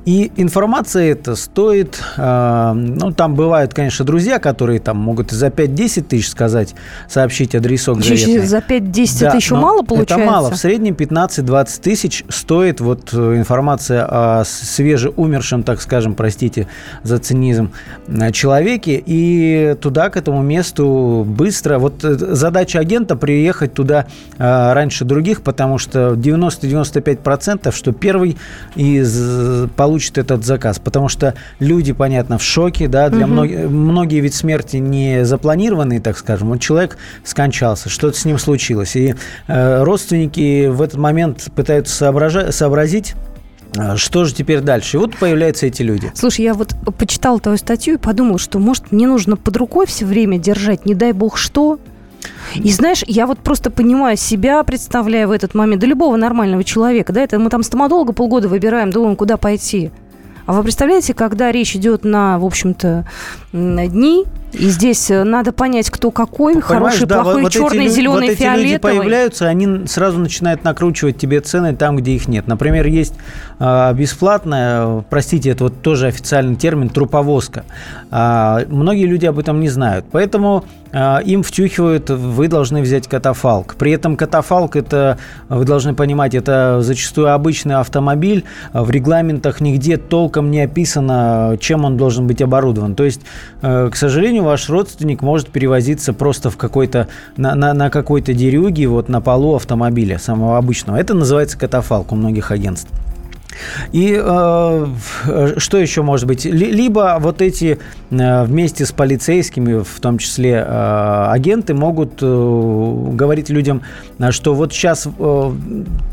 И информация эта стоит, э, ну, там бывают, конечно, друзья, которые там могут за 5-10 тысяч сказать, сообщить адресок заветный. За 5-10 да, еще мало получается? Это мало. В среднем 15-20 тысяч стоит вот информация о свежеумершем, так скажем, простите за цинизм, человеке. И туда, к этому месту быстро, вот вот э, задача агента приехать туда э, раньше других, потому что 90-95% что первый из, получит этот заказ. Потому что люди, понятно, в шоке, да, для угу. многих, многие ведь смерти не запланированные, так скажем. Вот человек скончался, что-то с ним случилось. И э, родственники в этот момент пытаются соображать, сообразить, что же теперь дальше? И вот появляются эти люди. Слушай, я вот почитала твою статью и подумала, что, может, мне нужно под рукой все время держать, не дай бог что, и знаешь, я вот просто понимаю себя, представляю в этот момент, да любого нормального человека, да, это мы там стоматолога полгода выбираем, думаем, куда пойти. А вы представляете, когда речь идет на, в общем-то, дни, и здесь э, надо понять, кто какой, Понимаешь, хороший, да, плохой, вот черный, эти, зеленый, вот эти фиолетовый. люди появляются, они сразу начинают накручивать тебе цены там, где их нет. Например, есть э, бесплатная, простите, это вот тоже официальный термин, труповозка. Э, многие люди об этом не знают. Поэтому э, им втюхивают, вы должны взять катафалк. При этом катафалк, это, вы должны понимать, это зачастую обычный автомобиль. В регламентах нигде толком не описано, чем он должен быть оборудован. То есть, э, к сожалению, ваш родственник может перевозиться просто в какой-то, на, на, на какой-то дерюге, вот на полу автомобиля самого обычного. Это называется катафалк у многих агентств. И э, что еще может быть? Либо вот эти э, вместе с полицейскими, в том числе э, агенты, могут э, говорить людям, что вот сейчас э,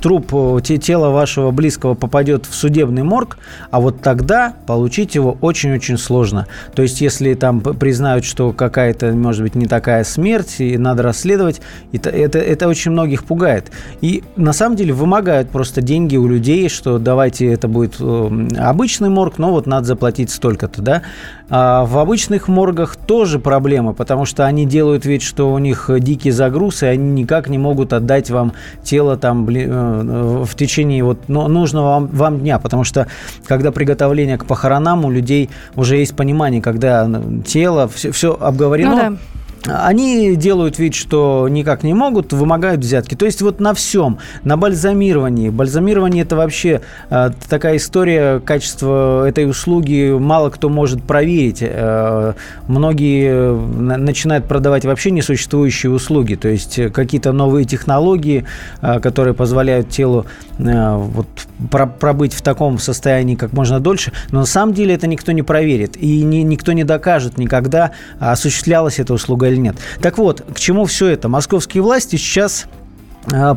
труп, э, тело вашего близкого попадет в судебный морг, а вот тогда получить его очень-очень сложно. То есть, если там признают, что какая-то, может быть, не такая смерть, и надо расследовать, это, это, это очень многих пугает. И на самом деле вымогают просто деньги у людей, что давайте давайте это будет э, обычный морг, но вот надо заплатить столько-то, да. А в обычных моргах тоже проблемы, потому что они делают вид, что у них дикий загруз, и они никак не могут отдать вам тело там э, в течение вот нужного вам, вам дня, потому что когда приготовление к похоронам у людей уже есть понимание, когда тело, все, все обговорено. Ну, да они делают вид, что никак не могут, вымогают взятки. То есть вот на всем, на бальзамировании. Бальзамирование это вообще э, такая история, качество этой услуги мало кто может проверить. Э, многие э, начинают продавать вообще несуществующие услуги, то есть какие-то новые технологии, э, которые позволяют телу э, вот, про пробыть в таком состоянии как можно дольше. Но на самом деле это никто не проверит и ни, никто не докажет никогда, осуществлялась эта услуга или нет. Так вот, к чему все это? Московские власти сейчас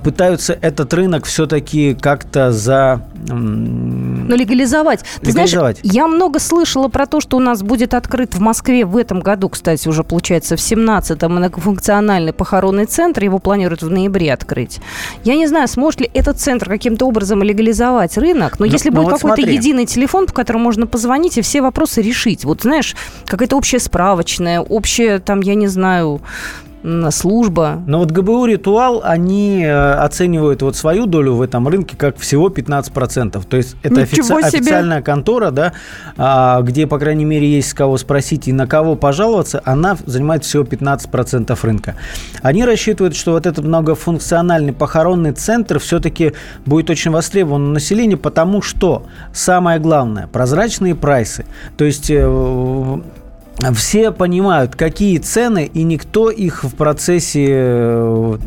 пытаются этот рынок все-таки как-то за... Ну, легализовать. Ты легализовать. знаешь, я много слышала про то, что у нас будет открыт в Москве в этом году, кстати, уже получается в 17-м многофункциональный похоронный центр. Его планируют в ноябре открыть. Я не знаю, сможет ли этот центр каким-то образом легализовать рынок, но, но если но будет вот какой-то единый телефон, по которому можно позвонить и все вопросы решить. Вот знаешь, какая-то общая справочная, общая там, я не знаю, служба. Но вот ГБУ «Ритуал», они э, оценивают вот свою долю в этом рынке как всего 15%. То есть это офици- официальная контора, да, а, где, по крайней мере, есть с кого спросить и на кого пожаловаться, она занимает всего 15% рынка. Они рассчитывают, что вот этот многофункциональный похоронный центр все-таки будет очень востребован у населения, потому что самое главное – прозрачные прайсы. То есть э, все понимают, какие цены, и никто их в процессе э,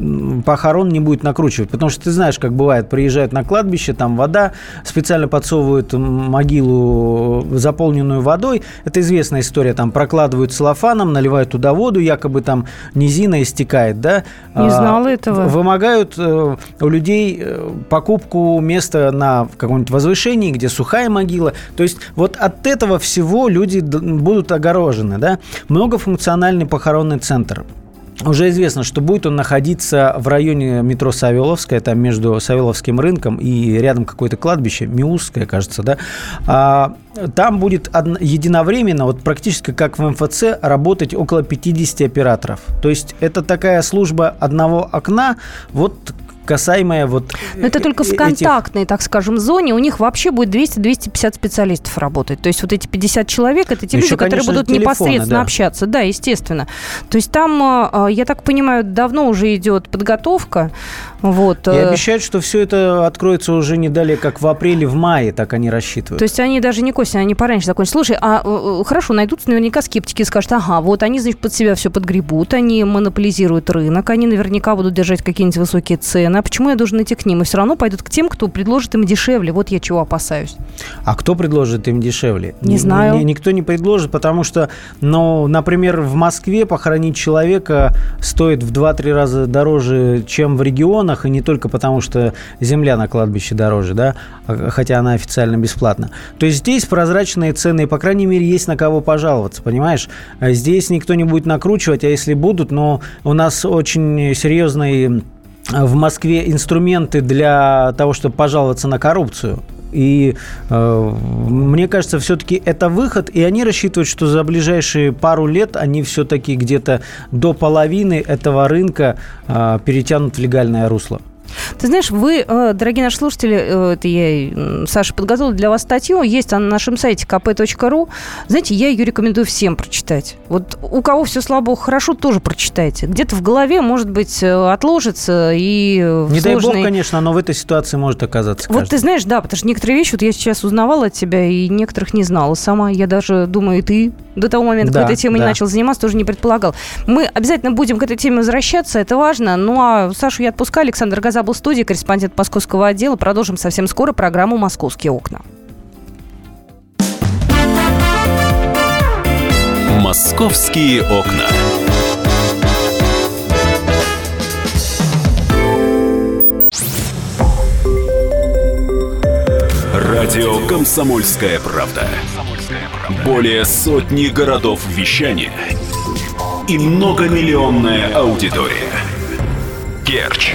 похорон не будет накручивать. Потому что ты знаешь, как бывает, приезжают на кладбище, там вода, специально подсовывают могилу, заполненную водой. Это известная история, там прокладывают целлофаном, наливают туда воду, якобы там низина истекает, да? Не знала этого. Вымогают э, у людей э, покупку места на каком-нибудь возвышении, где сухая могила. То есть вот от этого всего люди будут огорожены огорожены, да, многофункциональный похоронный центр. Уже известно, что будет он находиться в районе метро Савеловская, там между Савеловским рынком и рядом какое-то кладбище, Миусское, кажется, да. А, там будет единовременно, вот практически как в МФЦ, работать около 50 операторов. То есть это такая служба одного окна, вот касаемое вот Но это только в контактной, этих... так скажем, зоне. У них вообще будет 200-250 специалистов работать. То есть вот эти 50 человек, это те Еще, люди, которые будут телефоны, непосредственно да. общаться. Да, естественно. То есть там, а, я так понимаю, давно уже идет подготовка. Вот. И э, обещают, что все это откроется уже не далее, как в апреле, в мае, так они рассчитывают. То есть они даже не к осени, они пораньше закончат. Слушай, а э, э, хорошо, найдутся наверняка скептики и скажут, ага, вот они, значит, под себя все подгребут, они монополизируют рынок, они наверняка будут держать какие-нибудь высокие цены. А почему я должен идти к ним? И все равно пойдут к тем, кто предложит им дешевле. Вот я чего опасаюсь. А кто предложит им дешевле? Не знаю. Никто не предложит, потому что, ну, например, в Москве похоронить человека стоит в 2-3 раза дороже, чем в регионах, и не только потому, что земля на кладбище дороже, да, а, хотя она официально бесплатна. То есть здесь прозрачные цены, и, по крайней мере, есть на кого пожаловаться, понимаешь? А здесь никто не будет накручивать, а если будут, но у нас очень серьезные в Москве инструменты для того, чтобы пожаловаться на коррупцию. И э, мне кажется, все-таки это выход, и они рассчитывают, что за ближайшие пару лет они все-таки где-то до половины этого рынка э, перетянут в легальное русло. Ты знаешь, вы, э, дорогие наши слушатели, э, это я, Саша, подготовила для вас статью, есть она на нашем сайте kp.ru. Знаете, я ее рекомендую всем прочитать. Вот у кого все слабо, хорошо, тоже прочитайте. Где-то в голове, может быть, э, отложится и Не сложной... дай бог, конечно, но в этой ситуации может оказаться Вот ты знаешь, да, потому что некоторые вещи, вот я сейчас узнавала от тебя, и некоторых не знала сама. Я даже думаю, и ты до того момента, да, когда этой темой да. не начал заниматься, тоже не предполагал. Мы обязательно будем к этой теме возвращаться, это важно. Ну, а Сашу я отпускаю. Александр Газа в студии, корреспондент московского отдела. Продолжим совсем скоро программу «Московские окна». «Московские окна». Радио «Комсомольская правда». Более сотни городов вещания и многомиллионная аудитория. Керчь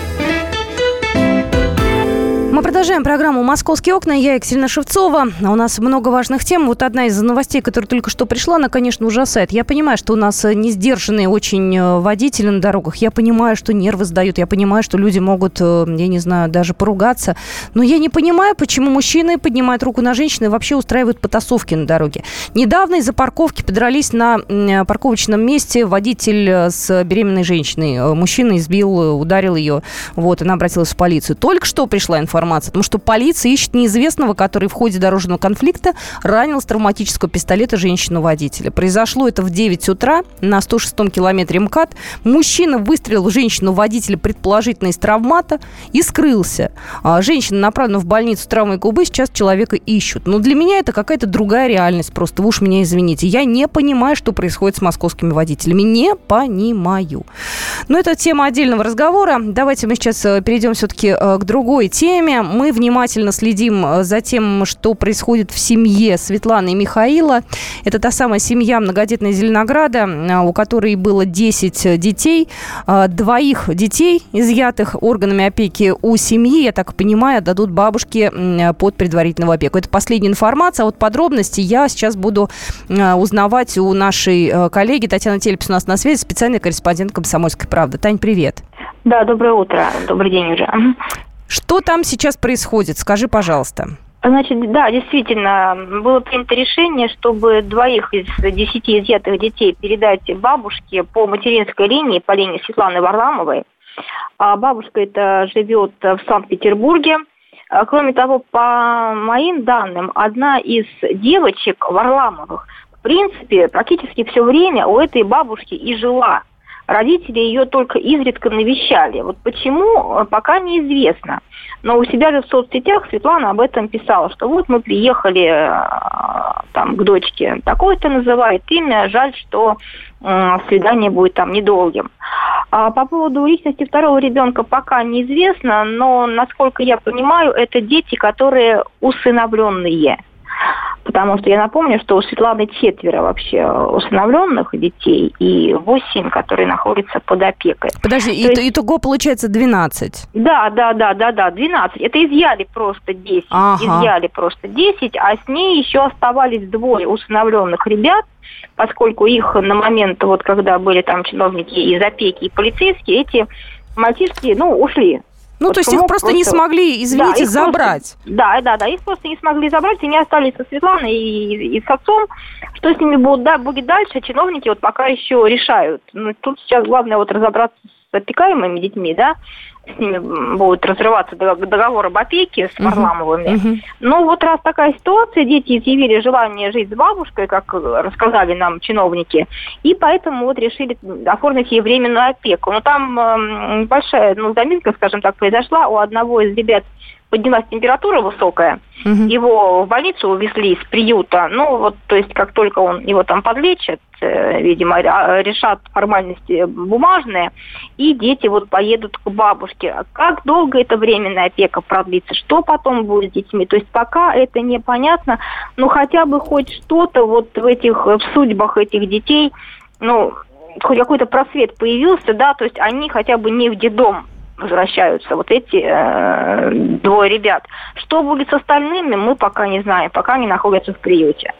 Продолжаем программу «Московские окна». Я Екатерина Шевцова. У нас много важных тем. Вот одна из новостей, которая только что пришла, она, конечно, ужасает. Я понимаю, что у нас не сдержанные очень э, водители на дорогах. Я понимаю, что нервы сдают. Я понимаю, что люди могут, э, я не знаю, даже поругаться. Но я не понимаю, почему мужчины поднимают руку на женщины и вообще устраивают потасовки на дороге. Недавно из-за парковки подрались на парковочном месте водитель э, с беременной женщиной. Мужчина избил, ударил ее. Вот, она обратилась в полицию. Только что пришла информация потому что полиция ищет неизвестного, который в ходе дорожного конфликта ранил с травматического пистолета женщину-водителя. Произошло это в 9 утра на 106-м километре МКАД. Мужчина выстрелил женщину-водителя, предположительно из травмата, и скрылся. А женщина направлена в больницу травмой губы, сейчас человека ищут. Но для меня это какая-то другая реальность просто. Вы уж меня извините. Я не понимаю, что происходит с московскими водителями. Не понимаю. Но это тема отдельного разговора. Давайте мы сейчас э, перейдем все-таки э, к другой теме. Мы внимательно следим э, за тем, что происходит в семье Светланы и Михаила. Это та самая семья многодетная Зеленограда, у которой было 10 детей. Двоих детей, изъятых органами опеки у семьи, я так понимаю, дадут бабушке под предварительную опеку. Это последняя информация. А вот подробности я сейчас буду узнавать у нашей коллеги Татьяны Телепс у нас на связи, специальный корреспондент «Комсомольской правды». Тань, привет. Да, доброе утро. Добрый день уже. Что там сейчас происходит? Скажи, пожалуйста. Значит, да, действительно, было принято решение, чтобы двоих из десяти изъятых детей передать бабушке по материнской линии, по линии Светланы Варламовой. А бабушка это живет в Санкт-Петербурге. А, кроме того, по моим данным, одна из девочек Варламовых, в принципе, практически все время у этой бабушки и жила родители ее только изредка навещали. Вот почему, э, пока неизвестно. Но у себя же в соцсетях Светлана об этом писала, что вот мы приехали э, там к дочке, такое-то называет имя, жаль, что свидание будет там недолгим. А по поводу личности второго ребенка пока неизвестно, но, насколько я понимаю, это дети, которые усыновленные. Потому что я напомню, что у Светланы четверо вообще усыновленных детей и восемь, которые находятся под опекой. Подожди, и, есть... итого получается 12? Да, да, да, да, да, 12. Это изъяли просто 10. Ага. Изъяли просто 10, а с ней еще оставались двое усыновленных ребят, поскольку их на момент, вот когда были там чиновники из опеки и полицейские, эти мальчишки, ну, ушли ну, то есть их просто, просто не смогли, извините, да, забрать. Просто, да, да, да, их просто не смогли забрать, и они остались со Светланой и, и с отцом. Что с ними будет, да, будет дальше, чиновники вот пока еще решают. Ну, тут сейчас главное вот разобраться с опекаемыми детьми, да, с ними будет разрываться договор об опеке с Варламовыми. Uh-huh. Uh-huh. Ну вот раз такая ситуация, дети изъявили желание жить с бабушкой, как рассказали нам чиновники, и поэтому вот решили оформить ей временную опеку. Но там э, небольшая, ну, заминка, скажем так, произошла. У одного из ребят поднялась температура высокая, угу. его в больницу увезли из приюта. Ну, вот, то есть, как только он его там подлечат, э, видимо, решат формальности бумажные, и дети вот поедут к бабушке. Как долго эта временная опека продлится, что потом будет с детьми? То есть, пока это непонятно, но хотя бы хоть что-то вот в этих в судьбах этих детей, ну, хоть какой-то просвет появился, да, то есть они хотя бы не в детдом возвращаются вот эти э, двое ребят. Что будет с остальными, мы пока не знаем, пока они находятся в приюте.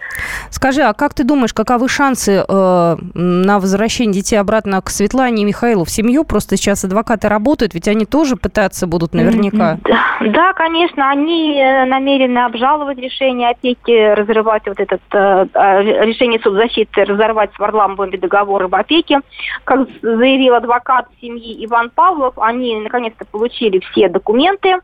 Скажи, а как ты думаешь, каковы шансы э, на возвращение детей обратно к Светлане и Михаилу в семью? Просто сейчас адвокаты работают, ведь они тоже пытаться будут наверняка. Да, конечно, они э, намерены обжаловать решение опеки, разрывать вот этот э, э решение судзащиты, разорвать с Варламовыми договор об опеке. Как заявил адвокат семьи Иван Павлов, они наконец-то получили все документы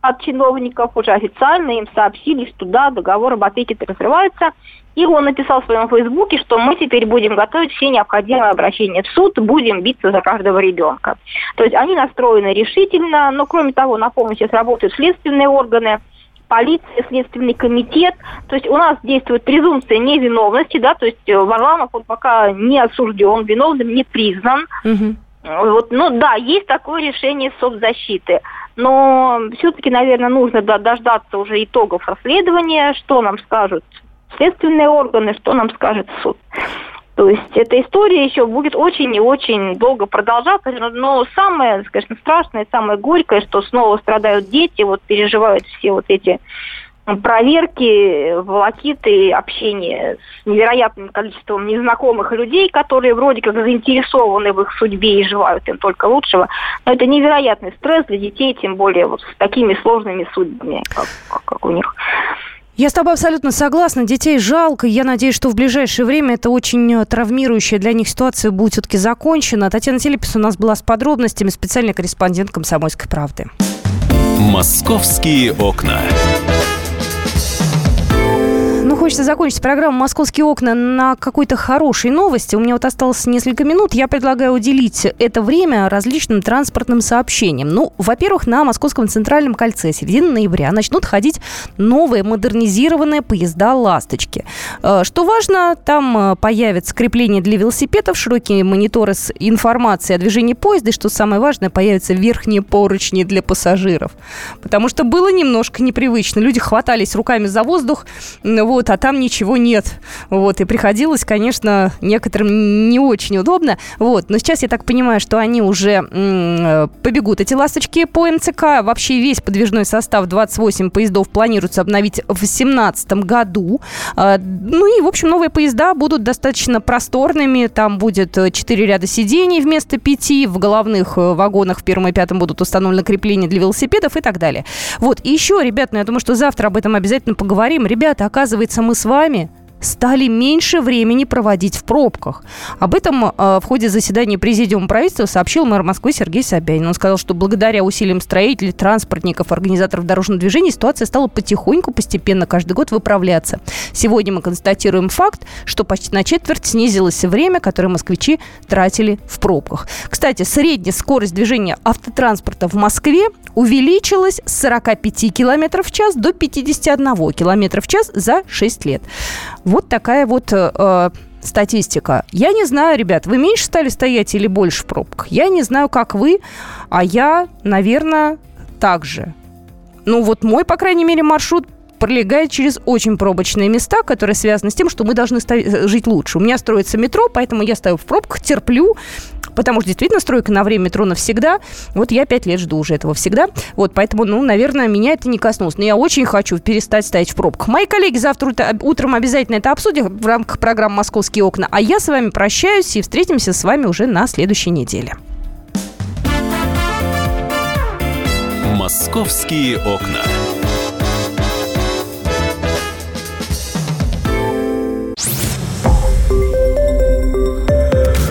от чиновников, уже официально им сообщили, что да, договор об опеке разрывается. И он написал в своем фейсбуке, что мы теперь будем готовить все необходимые обращения в суд, будем биться за каждого ребенка. То есть они настроены решительно, но кроме того, напомню, сейчас работают следственные органы, полиция, следственный комитет. То есть у нас действует презумпция невиновности, да, то есть Варламов он пока не осужден, виновным не признан. Угу. Вот, ну да, есть такое решение соцзащиты. Но все-таки, наверное, нужно дождаться уже итогов расследования, что нам скажут следственные органы, что нам скажет суд. То есть эта история еще будет очень и очень долго продолжаться. Но самое, конечно, страшное, самое горькое, что снова страдают дети, вот переживают все вот эти проверки, волокиты, общение с невероятным количеством незнакомых людей, которые вроде как заинтересованы в их судьбе и желают им только лучшего. Но это невероятный стресс для детей, тем более вот с такими сложными судьбами, как, как у них. Я с тобой абсолютно согласна. Детей жалко. Я надеюсь, что в ближайшее время это очень травмирующая для них ситуация будет все-таки закончена. Татьяна Телепис у нас была с подробностями, специальный корреспондент «Комсомольской правды». «Московские окна» хочется закончить программу «Московские окна» на какой-то хорошей новости. У меня вот осталось несколько минут. Я предлагаю уделить это время различным транспортным сообщениям. Ну, во-первых, на Московском центральном кольце середины ноября начнут ходить новые модернизированные поезда «Ласточки». Э, что важно, там э, появятся крепления для велосипедов, широкие мониторы с информацией о движении поезда, и, что самое важное, появятся верхние поручни для пассажиров. Потому что было немножко непривычно. Люди хватались руками за воздух, вот, а там ничего нет. Вот, и приходилось, конечно, некоторым не очень удобно. Вот, но сейчас я так понимаю, что они уже побегут, эти ласточки по МЦК. Вообще весь подвижной состав 28 поездов планируется обновить в 2017 году. А, ну и, в общем, новые поезда будут достаточно просторными. Там будет 4 ряда сидений вместо 5. В головных э, вагонах в первом и пятом будут установлены крепления для велосипедов и так далее. Вот, и еще, ребят, ну я думаю, что завтра об этом обязательно поговорим. Ребята, оказывается, мы с вами стали меньше времени проводить в пробках. Об этом э, в ходе заседания Президиума правительства сообщил мэр Москвы Сергей Собянин. Он сказал, что благодаря усилиям строителей, транспортников, организаторов дорожного движения ситуация стала потихоньку, постепенно каждый год выправляться. Сегодня мы констатируем факт, что почти на четверть снизилось время, которое москвичи тратили в пробках. Кстати, средняя скорость движения автотранспорта в Москве увеличилась с 45 км в час до 51 км в час за 6 лет. Вот такая вот э, э, статистика. Я не знаю, ребят, вы меньше стали стоять или больше в пробках? Я не знаю, как вы, а я, наверное, так же. Ну вот мой, по крайней мере, маршрут пролегает через очень пробочные места, которые связаны с тем, что мы должны жить лучше. У меня строится метро, поэтому я стою в пробках, терплю, потому что действительно стройка на время метро навсегда. Вот я пять лет жду уже этого всегда. Вот, поэтому, ну, наверное, меня это не коснулось. Но я очень хочу перестать стоять в пробках. Мои коллеги завтра утром обязательно это обсудят в рамках программы «Московские окна». А я с вами прощаюсь и встретимся с вами уже на следующей неделе. «Московские окна».